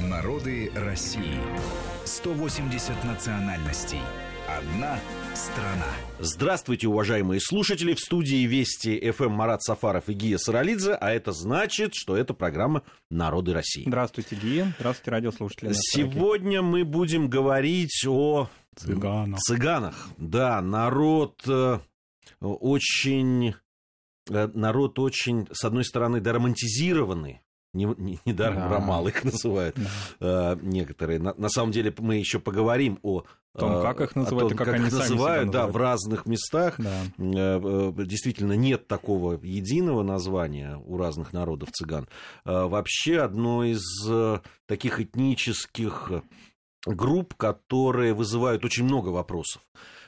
Народы России. 180 национальностей. Одна страна. Здравствуйте, уважаемые слушатели. В студии Вести ФМ Марат Сафаров и Гия Саралидзе. А это значит, что это программа «Народы России». Здравствуйте, Гия. Здравствуйте, радиослушатели. Сегодня мы будем говорить о Цыганах. цыганах. Да, народ э, очень... э, Народ очень, с одной стороны, доромантизированный, не, не, недаром Да. ромалы их называют э, некоторые. На, на самом деле мы еще поговорим о, О том, э, как их называют том, и как они себя называют, да, называют. в разных местах. Да. Э, Действительно, нет такого единого названия у разных народов цыган. Вообще, одно из таких этнических групп, которые вызывают очень много вопросов.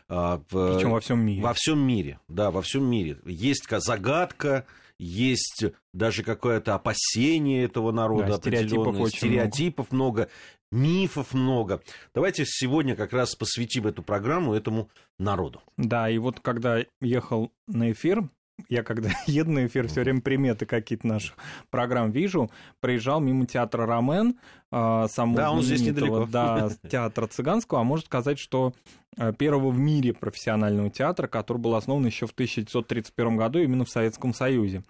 Причем во всем мире. во всем мире, да, во всем мире. Есть ка- загадка, есть даже какое-то опасение этого народа, Да, стереотипов определенное, очень стереотипов много. мифов много. Давайте сегодня как раз посвятим эту программу этому народу. Да, и вот когда ехал на эфир, я когда еду на эфир, все время приметы какие-то наших программ вижу, проезжал мимо театра Ромен, а, самого Да, он здесь недалеко. Да, театра цыганского, а можно сказать, что а, первого в мире профессионального театра, который был основан еще в 1931 году именно в Советском Союзе.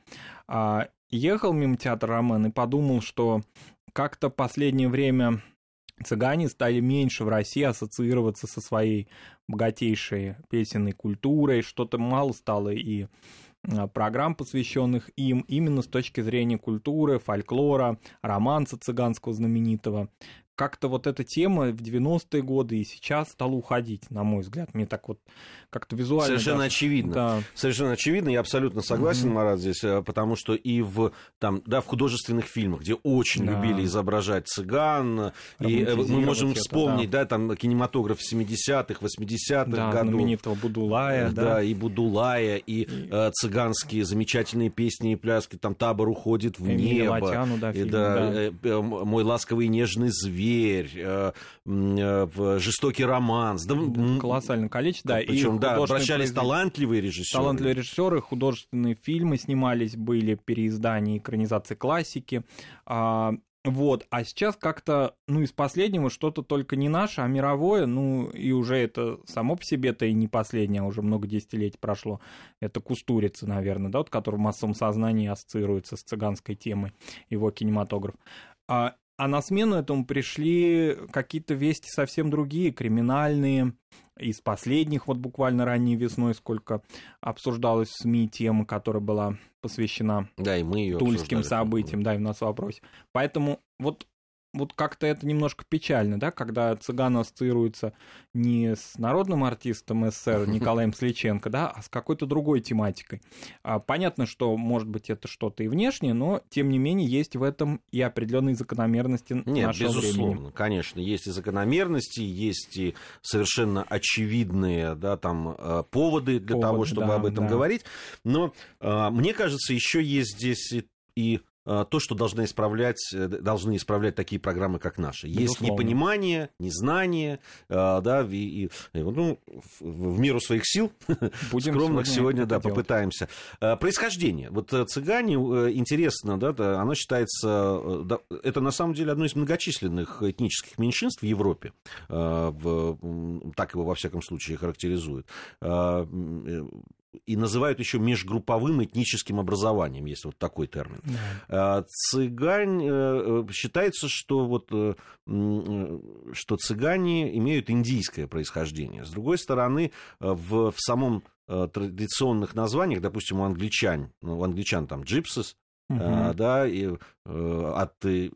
А, Ехал мимо театра Ромен и подумал, что как-то последнее время цыгане стали меньше в России ассоциироваться со своей богатейшей песенной культурой, что-то мало стало и программ, посвященных им именно с точки зрения культуры, фольклора, романса цыганского знаменитого. Как-то вот эта тема в 90-е годы и сейчас стала уходить, на мой взгляд. Мне так вот как-то визуально... Совершенно даже- очевидно. Да, Совершенно очевидно, я абсолютно согласен, Мгм. Марат, здесь, э, потому что и в, там, да, в художественных фильмах, где очень Да. любили изображать цыган, и э, мы можем это, вспомнить, да. там кинематограф 70-х, 80-х да, годов. знаменитого Будулая, Э, да. и Будулая, и, И- э, цыганские замечательные песни и пляски, там табор уходит в Эмилия небо. Латяну, да, и фильм, да, да. э, э, мой ласковый и нежный зверь, э, м, э, в- жестокий романс. Да, Колоссальное количество, да. Причем, да, обращались талантливые режиссеры. Талантливые режиссеры, художественные фильмы снимались, были переиздания, экранизации классики. А, вот, а сейчас как-то, ну, из последнего что-то только не наше, а мировое, ну, и уже это само по себе-то и не последнее, а уже много десятилетий прошло. Это Кустурица, наверное, да, вот, который в массовом сознании ассоциируется с цыганской темой, его кинематограф. А, а на смену этому пришли какие-то вести совсем другие, криминальные, из последних, вот буквально ранней весной, сколько обсуждалась в СМИ тема, которая была посвящена Да, и мы тульским событиям, да, и у нас в вопросе. Поэтому вот, вот как-то это немножко печально, да, когда цыган ассоциируется не с народным артистом СССР Николаем Сличенко, да, а с какой-то другой тематикой. А, понятно, что, может быть, это что-то и внешнее, но, тем не менее, есть в этом и определенные закономерности Нет, нашего безусловно, времени. конечно, есть и закономерности, есть и совершенно очевидные, да, там э, поводы для Поводы, того, чтобы да, об этом да. говорить. Но э, мне кажется, еще есть здесь и, то, что должны исправлять, э, должны исправлять такие программы, как наши. Есть Безусловно. непонимание, незнание, э, да, и, и, ну, в, меру своих сил Будем скромных сегодня, это да, делать. попытаемся. Э, Происхождение. Вот э, цыгане, э, интересно, да, оно считается, да, это на самом деле одно из многочисленных этнических меньшинств в Европе. Так его, во всяком случае, характеризуют. И называют еще межгрупповым этническим образованием, есть вот такой термин. Да. А, Цыгань, э, э, считается, что, вот, э, что цыгане имеют индийское происхождение. С другой стороны, в, в самом традиционных названиях, допустим, у англичан, ну, у англичан там джипсис, А, да, и, э, от, э,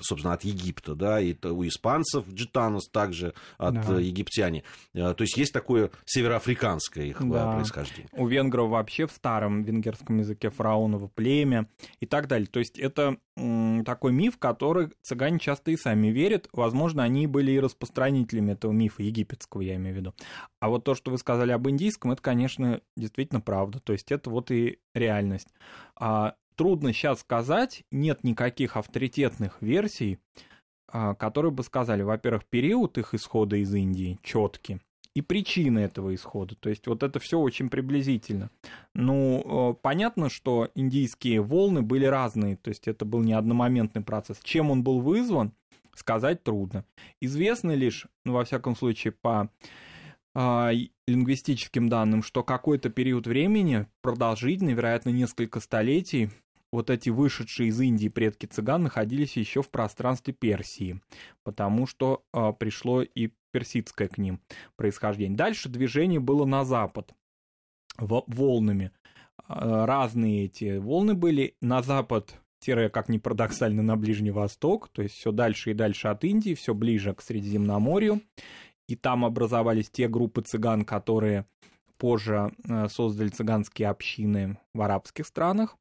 собственно, от Египта, да, и у испанцев джитанос также от Да. э, египтяне. Э, То есть есть такое североафриканское их Да. происхождение. У венгров вообще в старом венгерском языке фараоново племя и так далее. То есть это такой миф, который цыгане часто и сами верят. Возможно, они были и распространителями этого мифа, египетского, я имею в виду. А вот то, что вы сказали об индийском, это, конечно, действительно правда. То есть это вот и реальность. А, трудно сейчас сказать, нет никаких авторитетных версий, а, которые бы сказали, во-первых, период их исхода из Индии четкий, и причины этого исхода. То есть вот это все очень приблизительно. Ну, э, понятно, что индийские волны были разные, то есть это был не одномоментный процесс. Чем он был вызван, сказать трудно. Известно лишь, ну, во всяком случае, по э, лингвистическим данным, что какой-то период времени, продолжительный, вероятно, несколько столетий, вот эти вышедшие из Индии предки цыган находились еще в пространстве Персии, потому что э, пришло и персидское к ним происхождение. Дальше движение было на запад, волнами. Э, разные эти волны были. На запад как ни парадоксально, на Ближний Восток, то есть все дальше и дальше от Индии, все ближе к Средиземноморью. И там образовались те группы цыган, которые позже э, создали цыганские общины в арабских странах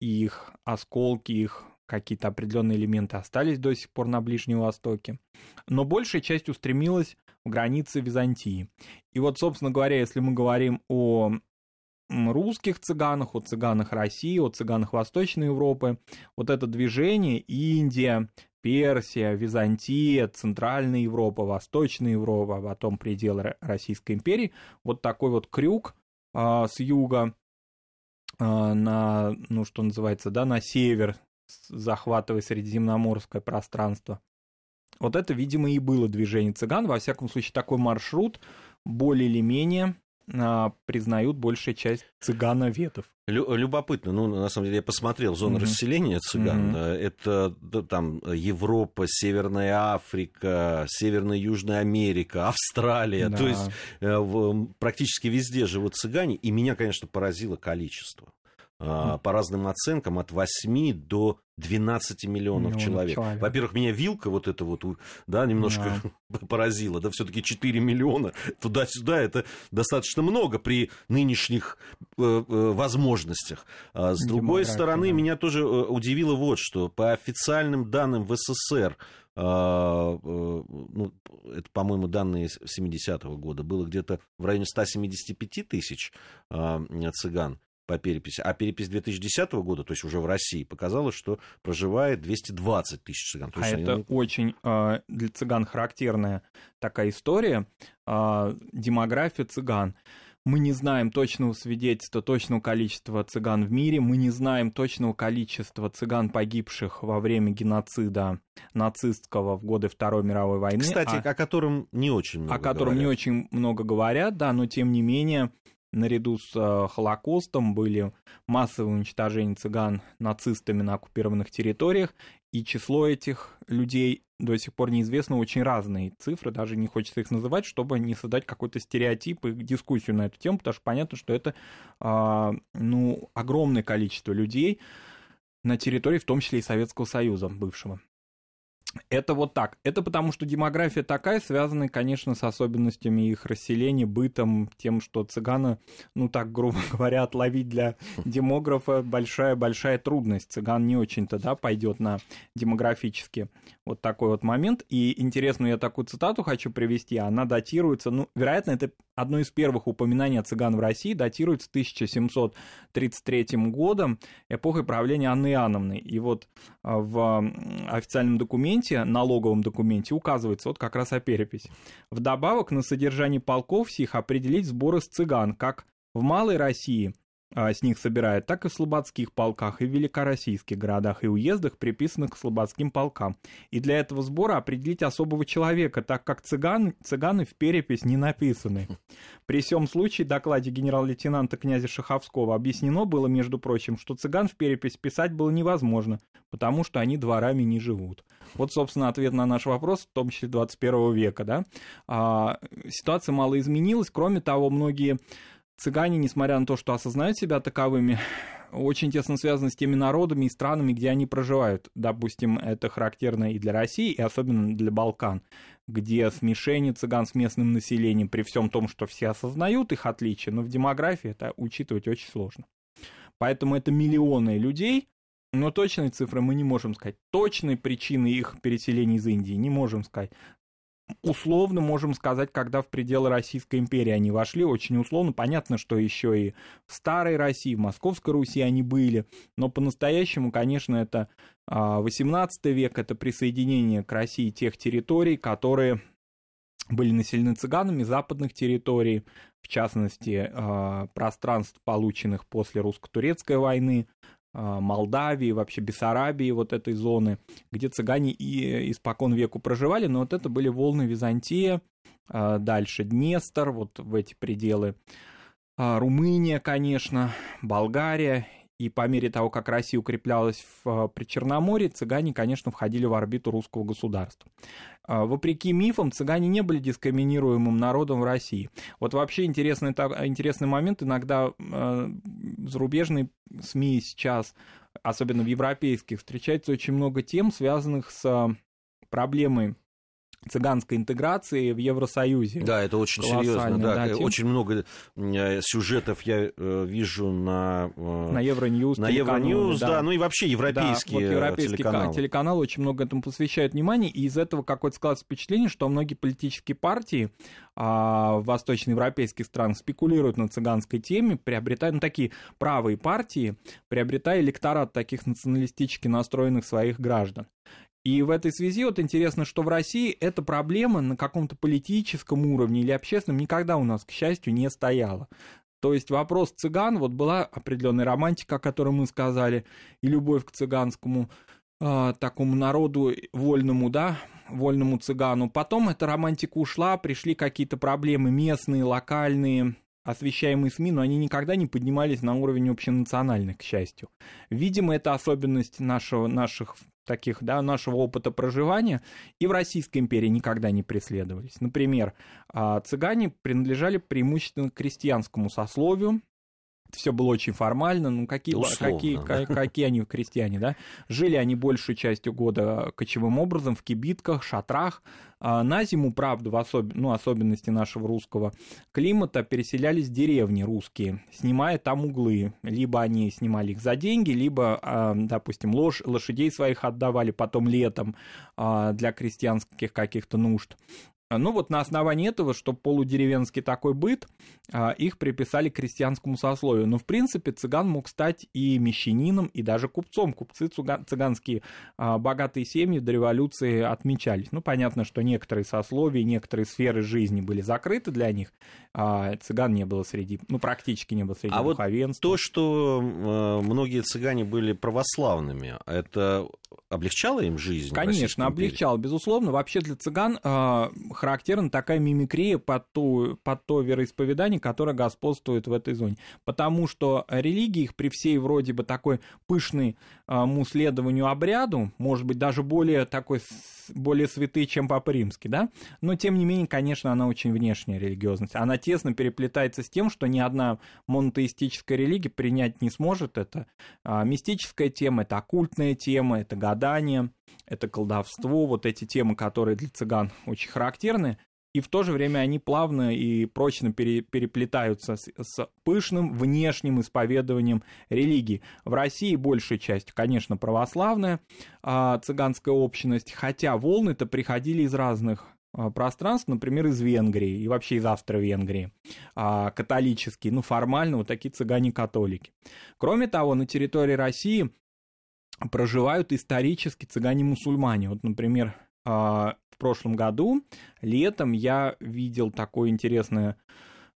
их осколки, их какие-то определенные элементы остались до сих пор на Ближнем Востоке. Но большая часть устремилась в границы Византии. И вот, собственно говоря, если мы говорим о русских цыганах, о цыганах России, о цыганах Восточной Европы, вот это движение Индия, Персия, Византия, Центральная Европа, Восточная Европа, а потом пределы Российской империи, вот такой вот крюк э, с юга на, ну, что называется, да, на север, захватывая Средиземноморское пространство. Вот это, видимо, и было движение цыган. Во всяком случае, такой маршрут более или менее признают большая часть цыгановедов. Любопытно, ну, на самом деле, я посмотрел зону mm-hmm. расселения цыган. Mm-hmm. Это да, там Европа, Северная Африка, Северная Южная Америка, Австралия. Да. То есть э, в, практически везде живут цыгане. И меня, конечно, поразило количество. А, по разным оценкам, от 8 до 12 миллионов, миллионов человек. человек. Во-первых, меня вилка вот это вот, да, немножко да. поразила, да, все-таки 4 миллиона туда-сюда, это достаточно много при нынешних э, э, возможностностях. А с другой стороны, да. меня тоже э, удивило вот что, по официальным данным в СССР, а, э, ну, это, по-моему, данные 70-го года, было где-то в районе 175 тысяч а, цыган по переписи. А перепись 2010 года, то есть уже в России, показала, что проживает 220 тысяч цыган. а это они... очень э, для цыган характерная такая история, э, демография цыган. Мы не знаем точного свидетельства, точного количества цыган в мире, мы не знаем точного количества цыган, погибших во время геноцида нацистского в годы Второй мировой войны. Кстати, а... о котором не очень много О котором говорят. не очень много говорят, да, но тем не менее наряду с э, Холокостом были массовые уничтожения цыган нацистами на оккупированных территориях, и число этих людей до сих пор неизвестно, очень разные цифры, даже не хочется их называть, чтобы не создать какой-то стереотип и дискуссию на эту тему, потому что понятно, что это а, ну, огромное количество людей на территории, в том числе и Советского Союза бывшего. Это вот так. Это потому, что демография такая, связанная, конечно, с особенностями их расселения, бытом, тем, что цыгана, ну так, грубо говоря, отловить для демографа большая-большая трудность. Цыган не очень-то, да, пойдет на демографический вот такой вот момент. И интересную я такую цитату хочу привести. Она датируется, ну, вероятно, это одно из первых упоминаний о цыган в России, датируется 1733 годом, эпохой правления Анны Иоанновны. И вот а, в официальном документе, налоговом документе указывается вот как раз о переписи. Вдобавок на содержание полков сих определить сборы с цыган, как в Малой России с них собирают, так и в слободских полках и в великороссийских городах и уездах, приписанных к слободским полкам. И для этого сбора определить особого человека, так как цыган, цыганы в перепись не написаны. При всем случае докладе генерал-лейтенанта князя Шаховского объяснено было, между прочим, что цыган в перепись писать было невозможно, потому что они дворами не живут. Вот, собственно, ответ на наш вопрос, в том числе 21 века. Да? А, ситуация мало изменилась. Кроме того, многие цыгане, несмотря на то, что осознают себя таковыми, очень тесно связаны с теми народами и странами, где они проживают. Допустим, это характерно и для России, и особенно для Балкан, где смешение цыган с местным населением, при всем том, что все осознают их отличия, но в демографии это учитывать очень сложно. Поэтому это миллионы людей, но точной цифры мы не можем сказать. Точной причины их переселения из Индии не можем сказать условно можем сказать, когда в пределы Российской империи они вошли, очень условно. Понятно, что еще и в Старой России, в Московской Руси они были, но по-настоящему, конечно, это 18 а, век, это присоединение к России тех территорий, которые были населены цыганами западных территорий, в частности, а, пространств, полученных после русско-турецкой войны, Молдавии, вообще Бессарабии, вот этой зоны, где цыгане и испокон веку проживали, но вот это были волны Византия, дальше Днестр, вот в эти пределы, Румыния, конечно, Болгария и по мере того, как Россия укреплялась в а, Причерноморье, цыгане, конечно, входили в орбиту русского государства. А, вопреки мифам, цыгане не были дискриминируемым народом в России. Вот вообще интересный, интересный момент, иногда а, зарубежные СМИ сейчас, особенно в европейских, встречается очень много тем, связанных с проблемой цыганской интеграции в Евросоюзе. Да, это очень серьезно. Да, да, тем... Очень много э, сюжетов я э, вижу на... Э, на Евроньюз. На Евроньюз, да. да, ну и вообще европейские да, вот европейские телеканалы. телеканалы очень много этому посвящают внимание, и из этого какое-то складывается впечатление, что многие политические партии а, восточноевропейских странах спекулируют на цыганской теме, приобретая, ну, такие правые партии, приобретая электорат таких националистически настроенных своих граждан. И в этой связи вот интересно, что в России эта проблема на каком-то политическом уровне или общественном никогда у нас, к счастью, не стояла. То есть вопрос цыган, вот была определенная романтика, о которой мы сказали, и любовь к цыганскому э, такому народу вольному, да, вольному цыгану. Потом эта романтика ушла, пришли какие-то проблемы местные, локальные, освещаемые СМИ, но они никогда не поднимались на уровень общенациональных, к счастью. Видимо, это особенность нашего, наших таких, да, нашего опыта проживания, и в Российской империи никогда не преследовались. Например, а, цыгане принадлежали преимущественно к крестьянскому сословию, все было очень формально, ну какие, Условно, какие, да. какие они крестьяне, да? Жили они большую частью года кочевым образом в кибитках, шатрах. А на зиму, правда, в особ... ну, особенности нашего русского климата, переселялись деревни русские, снимая там углы. Либо они снимали их за деньги, либо, а, допустим, лош... лошадей своих отдавали потом летом а, для крестьянских каких-то нужд. А, ну вот на основании этого, что полудеревенский такой быт, а, их приписали к крестьянскому сословию. Но в принципе цыган мог стать и мещанином, и даже купцом. Купцы цыганские а, богатые семьи до революции отмечались. Ну понятно, что некоторые сословия, некоторые сферы жизни были закрыты для них, а цыган не было среди, ну практически не было среди а духовенства. Вот то, что многие цыгане были православными, это облегчало им жизнь? Конечно, облегчало, безусловно. Вообще для цыган характерна такая мимикрия под то, под то вероисповедание, которое господствует в этой зоне. Потому что религия их при всей вроде бы такой пышной э, следованию обряду, может быть, даже более такой более святые, чем Папа Римский, да? Но, тем не менее, конечно, она очень внешняя религиозность. Она тесно переплетается с тем, что ни одна монотеистическая религия принять не сможет. Это а, мистическая тема, это оккультная тема, это гадание, это колдовство, вот эти темы, которые для цыган очень характерны, и в то же время они плавно и прочно пере, переплетаются с, с пышным внешним исповедованием религии. В России большая часть, конечно, православная а, цыганская общность, хотя волны-то приходили из разных а, пространств, например, из Венгрии и вообще из Австро-Венгрии, а, католические, ну, формально вот такие цыгане-католики. Кроме того, на территории России проживают исторически цыгане-мусульмане. Вот, например, а, прошлом году летом я видел такое интересное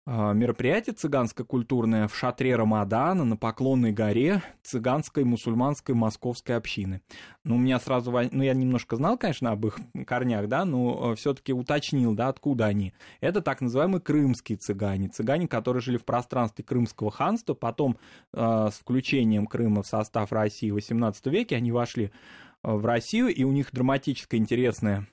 а, мероприятие цыганско-культурное в шатре Рамадана на Поклонной горе цыганской мусульманской московской общины. Ну, у меня сразу, ну, я немножко знал, конечно, об их корнях, да, но э, все-таки уточнил, да, откуда они. Это так называемые крымские цыгане, цыгане, которые жили в пространстве Крымского ханства, потом э, с включением Крыма в состав России в XVIII веке они вошли в Россию, и у них драматическая, интересная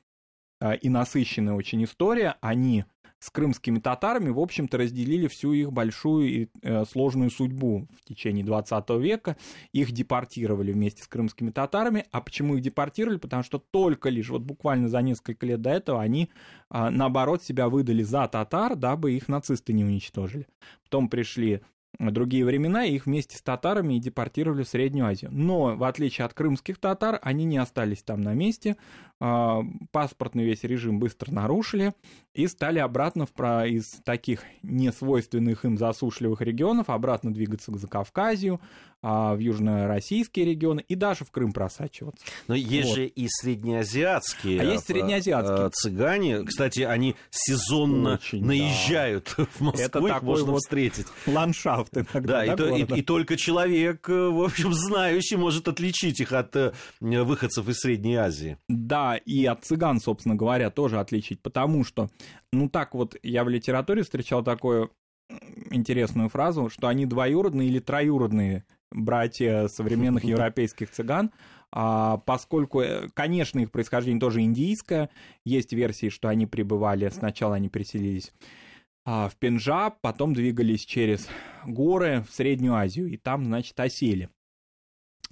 и насыщенная очень история. Они с крымскими татарами, в общем-то, разделили всю их большую и э, сложную судьбу в течение 20 века. Их депортировали вместе с крымскими татарами. А почему их депортировали? Потому что только лишь, вот буквально за несколько лет до этого, они, э, наоборот, себя выдали за татар, дабы их нацисты не уничтожили. Потом пришли другие времена, и их вместе с татарами и депортировали в Среднюю Азию. Но, в отличие от крымских татар, они не остались там на месте, а, паспортный весь режим быстро нарушили и стали обратно в, из таких несвойственных им засушливых регионов обратно двигаться к Закавказью, в южно-российские регионы и даже в Крым просачиваться. Но есть вот. же и среднеазиатские а есть среднеазиатские. цыгане. Кстати, они сезонно Очень, наезжают да. в Москву, Это их можно вот встретить. Ландшафт иногда. Да, да и, и, и только человек, в общем, знающий, может отличить их от выходцев из Средней Азии. Да, и от цыган, собственно говоря, тоже отличить, потому что, ну так вот, я в литературе встречал такую интересную фразу, что они двоюродные или троюродные братья современных европейских цыган, а, поскольку, э, конечно, их происхождение тоже индийское, есть версии, что они пребывали, сначала они переселились а, в Пенджаб, потом двигались через горы в Среднюю Азию, и там, значит, осели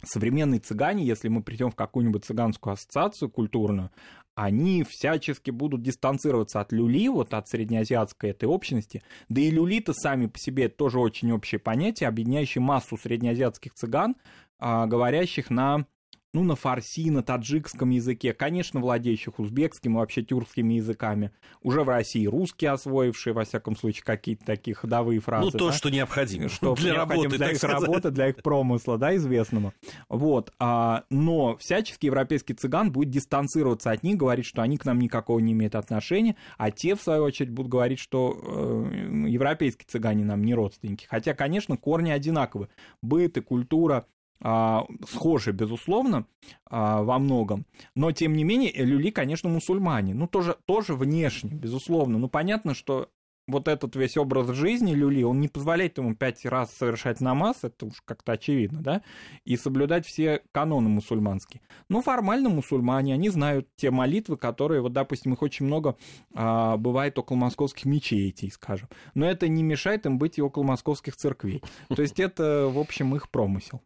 современные цыгане, если мы придем в какую-нибудь цыганскую ассоциацию культурную, они всячески будут дистанцироваться от люли, вот от среднеазиатской этой общности. Да и люли-то сами по себе тоже очень общее понятие, объединяющее массу среднеазиатских цыган, а, говорящих на ну, на фарси, на таджикском языке, конечно, владеющих узбекским и вообще тюркскими языками, уже в России русские освоившие, во всяком случае, какие-то такие ходовые фразы. Ну, то, да? что необходимо что для работы, для их сказать. работы, для их промысла, да, известного. Вот, а, но всячески европейский цыган будет дистанцироваться от них, говорить, что они к нам никакого не имеют отношения, а те, в свою очередь, будут говорить, что э, европейские цыгане нам не родственники. Хотя, конечно, корни одинаковы. Быт и культура схожи, безусловно, а, во многом, но, тем не менее, люли, конечно, мусульмане, ну, тоже, тоже внешне, безусловно, ну, понятно, что вот этот весь образ жизни люли, он не позволяет ему пять раз совершать намаз, это уж как-то очевидно, да, и соблюдать все каноны мусульманские. Но формально мусульмане, они знают те молитвы, которые, вот, допустим, их очень много а, бывает около московских мечетей, скажем, но это не мешает им быть и около московских церквей. То есть это, в общем, их промысел.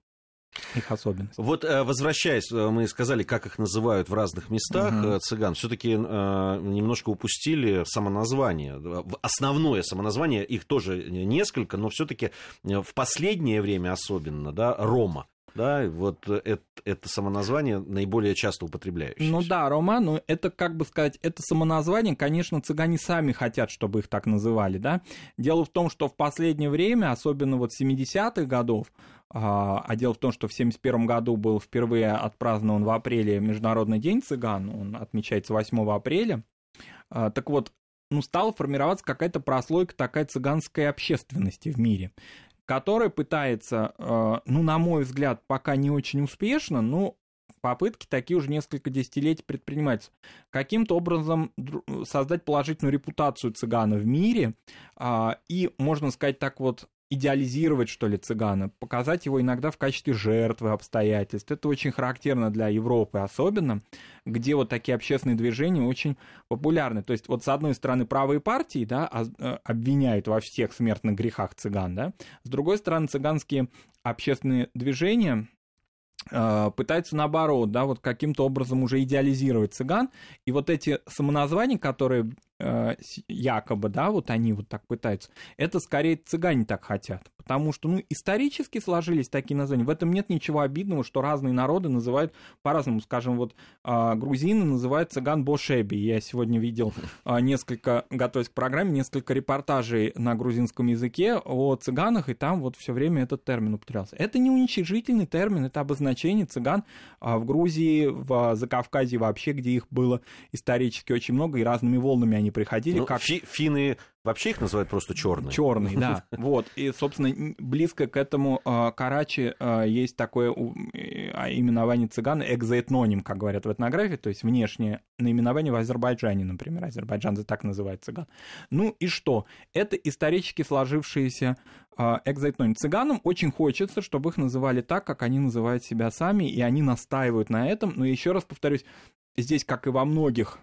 Их особенность. Вот э, возвращаясь, э, мы сказали, как их называют в разных местах угу. цыган. Все-таки немножко упустили самоназвание. Основное самоназвание, их тоже несколько, но все-таки в последнее время особенно, да, Рома да, вот это, это самоназвание наиболее часто употребляющееся. Ну да, Рома, но это, как бы сказать, это самоназвание, конечно, цыгане сами хотят, чтобы их так называли, да. Дело в том, что в последнее время, особенно вот 70-х годов, а, а дело в том, что в 1971 году был впервые отпразднован в апреле Международный день цыган, он отмечается 8 апреля. А, так вот, ну, стала формироваться какая-то прослойка такая цыганской общественности в мире, которая пытается, а, ну, на мой взгляд, пока не очень успешно, но попытки такие уже несколько десятилетий предпринимаются. Каким-то образом создать положительную репутацию цыгана в мире и, можно сказать так вот, идеализировать, что ли, цыгана, показать его иногда в качестве жертвы обстоятельств. Это очень характерно для Европы особенно, где вот такие общественные движения очень популярны. То есть вот с одной стороны правые партии, да, э, обвиняют во всех смертных грехах цыган, да, с другой стороны цыганские общественные движения э, пытаются наоборот, да, вот каким-то образом уже идеализировать цыган, и вот эти самоназвания, которые якобы, да, вот они вот так пытаются, это скорее цыгане так хотят, потому что, ну, исторически сложились такие названия, в этом нет ничего обидного, что разные народы называют по-разному, скажем, вот а, грузины называют цыган Бошеби, я сегодня видел а, несколько, готовясь к программе, несколько репортажей на грузинском языке о цыганах, и там вот все время этот термин употреблялся. Это не уничижительный термин, это обозначение цыган а, в Грузии, в Закавказье вообще, где их было исторически очень много, и разными волнами они приходили. Ну, как... Фи финны вообще их называют просто черные. Черные, да. Вот. И, собственно, близко к этому э, Карачи э, есть такое э, именование цыган, экзоэтноним, как говорят в этнографии, то есть внешнее наименование в Азербайджане, например. Азербайджан так называет цыган. Ну и что? Это исторически сложившиеся экзоэтноним. Цыганам очень хочется, чтобы их называли так, как они называют себя сами, и они настаивают на этом. Но еще раз повторюсь, здесь, как и во многих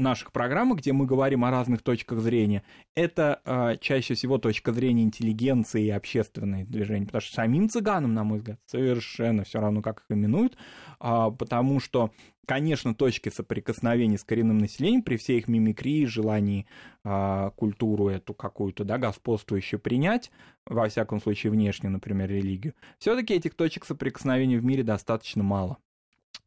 наших программах, где мы говорим о разных точках зрения, это э, чаще всего точка зрения интеллигенции и общественной движения, потому что самим цыганам, на мой взгляд, совершенно все равно, как их именуют, э, потому что, конечно, точки соприкосновения с коренным населением при всей их мимикрии, желании э, культуру эту какую-то, да, господствующую принять, во всяком случае внешне, например, религию, все-таки этих точек соприкосновения в мире достаточно мало.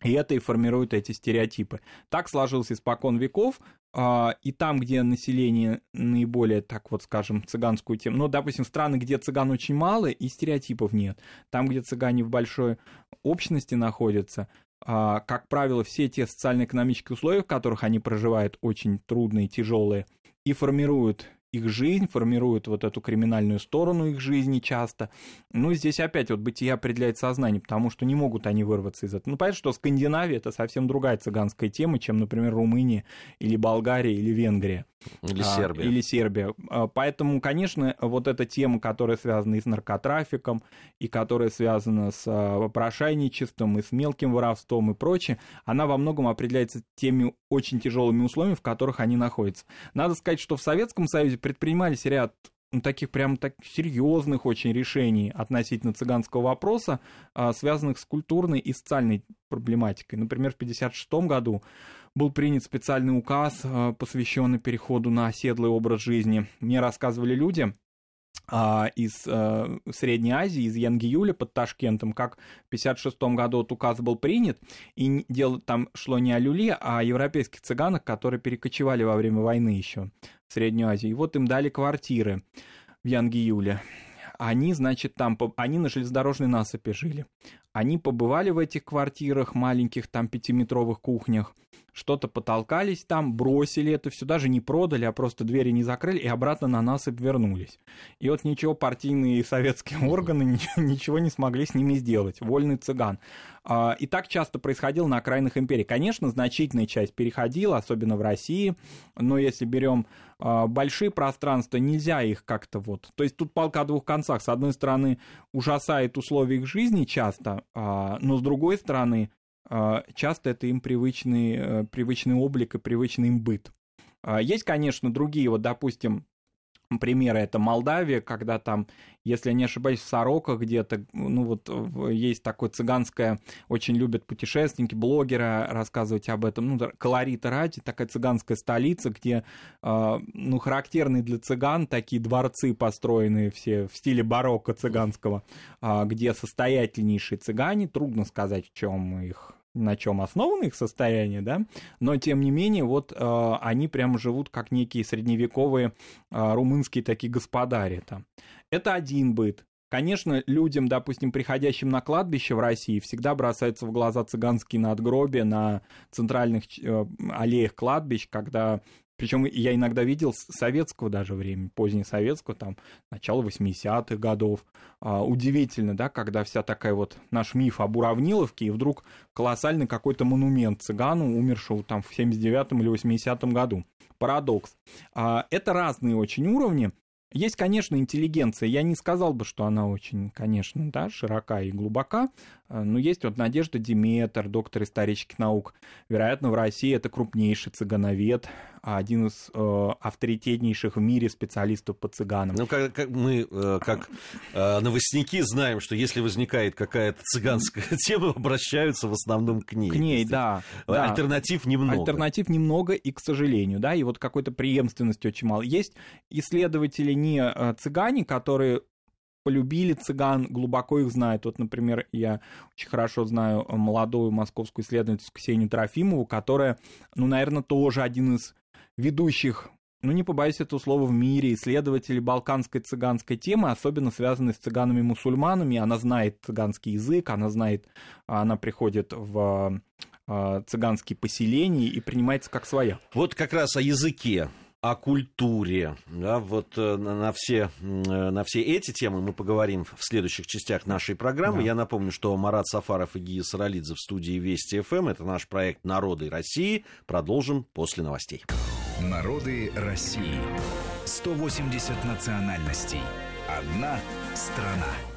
И это и формирует эти стереотипы. Так сложилось испокон веков, а, и там, где население наиболее, так вот скажем, цыганскую тему, ну, допустим, страны, где цыган очень мало, и стереотипов нет. Там, где цыгане в большой общности находятся, а, как правило, все те социально-экономические условия, в которых они проживают, очень трудные, тяжелые, и формируют их жизнь, формируют вот эту криминальную сторону их жизни часто. Ну, здесь опять вот бытие определяет сознание, потому что не могут они вырваться из этого. Ну, понятно, что Скандинавия — это совсем другая цыганская тема, чем, например, Румыния или Болгария или Венгрия. Или а, Сербия. Или Сербия. А, поэтому, конечно, вот эта тема, которая связана и с наркотрафиком, и которая связана с а, попрошайничеством, и с мелким воровством и прочее, она во многом определяется теми очень тяжелыми условиями, в которых они находятся. Надо сказать, что в Советском Союзе предпринимались ряд ну, таких прям так серьезных очень решений относительно цыганского вопроса, связанных с культурной и социальной проблематикой. Например, в 1956 году был принят специальный указ, э, посвященный переходу на оседлый образ жизни. Мне рассказывали люди, а, из э, Средней Азии, из Янгиюля под Ташкентом, как в 1956 году этот указ был принят, и дело там шло не о люле, а о европейских цыганах, которые перекочевали во время войны еще в Среднюю Азию. И вот им дали квартиры в Янгиюле. Они, значит, там, они на железнодорожной насыпи жили. Они побывали в этих квартирах, маленьких там пятиметровых кухнях, что-то потолкались там, бросили это все, даже не продали, а просто двери не закрыли и обратно на насыпь вернулись. И вот ничего партийные и советские органы ничего, ничего не смогли с ними сделать. Вольный цыган. А, и так часто происходило на окраинах империи. Конечно, значительная часть переходила, особенно в России, но если берем а, большие пространства, нельзя их как-то вот... То есть тут палка о двух концах. С одной стороны, ужасает условия их жизни часто, а, но с другой стороны, а, часто это им привычный, э, привычный облик и привычный им быт. А, есть, конечно, другие, вот, допустим, примеры, это Молдавия, когда там, если я не ошибаюсь, в Сороках где-то, ну вот есть такое цыганское, очень любят путешественники, блогеры рассказывать об этом, ну, колорита ради, такая цыганская столица, где, а, ну, характерные для цыган такие дворцы построенные все в стиле барокко цыганского, где состоятельнейшие цыгане, трудно сказать, в чем их на чем основано их состояние, да, но тем не менее вот э, они прямо живут как некие средневековые э, румынские такие господари там. Это один быт. Конечно, людям, допустим, приходящим на кладбище в России, всегда бросаются в глаза цыганские надгробия на центральных э, аллеях кладбищ, когда причем я иногда видел советского даже времени, позднесоветского, там, начало 80-х годов. А, удивительно, да, когда вся такая вот наш миф об Уравниловке, и вдруг колоссальный какой-то монумент цыгану, умершего там в 79-м или 80-м году. Парадокс. А, это разные очень уровни. Есть, конечно, интеллигенция. Я не сказал бы, что она очень, конечно, да, широка и глубока. А, но есть вот Надежда Диметр, доктор исторических наук. Вероятно, в России это крупнейший цыгановед, один из э, авторитетнейших в мире специалистов по цыганам. Ну, как, как мы, э, как э, новостники, знаем, что если возникает какая-то цыганская тема, обращаются в основном к ней. К ней, да. Альтернатив да. немного. Альтернатив немного, и, к сожалению, да, и вот какой-то преемственности очень мало. Есть исследователи не э, цыгане, которые полюбили цыган, глубоко их знают. Вот, например, я очень хорошо знаю молодую московскую исследовательницу Ксению Трофимову, которая, ну, наверное, тоже один из ведущих ну не побоюсь этого слова, в мире исследователи балканской цыганской темы, особенно связанной с цыганами-мусульманами. Она знает цыганский язык, она знает, она приходит в а, цыганские поселения и принимается как своя. Вот как раз о языке о культуре. Да, вот э, на все, э, на все эти темы мы поговорим в следующих частях нашей программы. Да. Я напомню, что Марат Сафаров и Гия Саралидзе в студии Вести ФМ. Это наш проект «Народы России». Продолжим после новостей. Народы России. 180 национальностей. Одна страна.